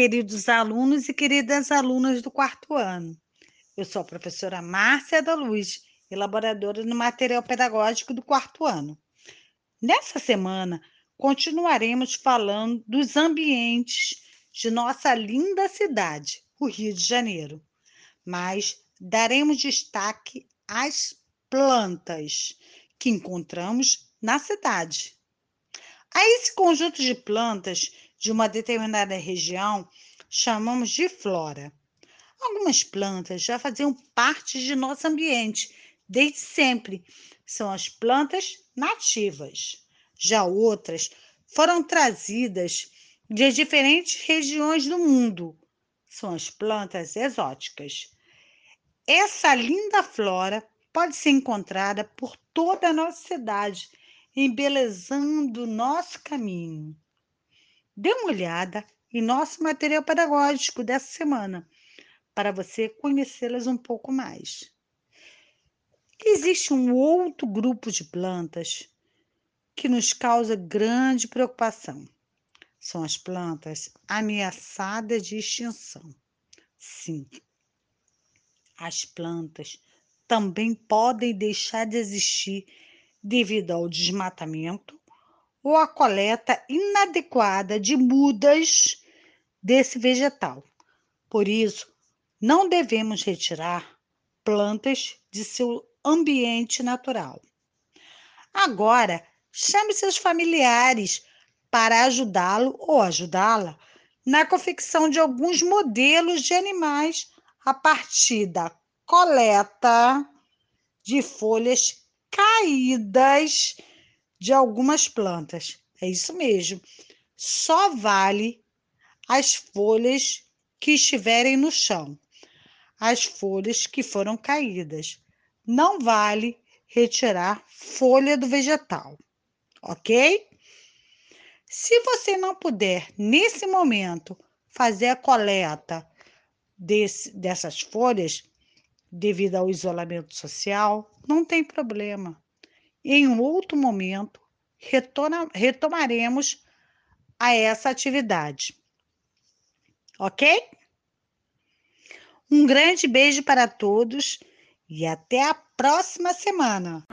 queridos alunos e queridas alunas do quarto ano. Eu sou a professora Márcia da Luz, elaboradora do material pedagógico do quarto ano. Nessa semana, continuaremos falando dos ambientes de nossa linda cidade, o Rio de Janeiro, mas daremos destaque às plantas que encontramos na cidade. A esse conjunto de plantas de uma determinada região chamamos de flora. Algumas plantas já faziam parte de nosso ambiente desde sempre. São as plantas nativas. Já outras foram trazidas de diferentes regiões do mundo. São as plantas exóticas. Essa linda flora pode ser encontrada por toda a nossa cidade, embelezando o nosso caminho. Dê uma olhada em nosso material pedagógico dessa semana, para você conhecê-las um pouco mais. Existe um outro grupo de plantas que nos causa grande preocupação. São as plantas ameaçadas de extinção. Sim, as plantas também podem deixar de existir devido ao desmatamento ou a coleta inadequada de mudas desse vegetal. Por isso, não devemos retirar plantas de seu ambiente natural. Agora, chame seus familiares para ajudá-lo ou ajudá-la na confecção de alguns modelos de animais a partir da coleta de folhas caídas de algumas plantas. É isso mesmo. Só vale as folhas que estiverem no chão, as folhas que foram caídas. Não vale retirar folha do vegetal, ok? Se você não puder, nesse momento, fazer a coleta desse, dessas folhas, devido ao isolamento social, não tem problema. Em um outro momento, retoma, retomaremos a essa atividade. Ok? Um grande beijo para todos e até a próxima semana!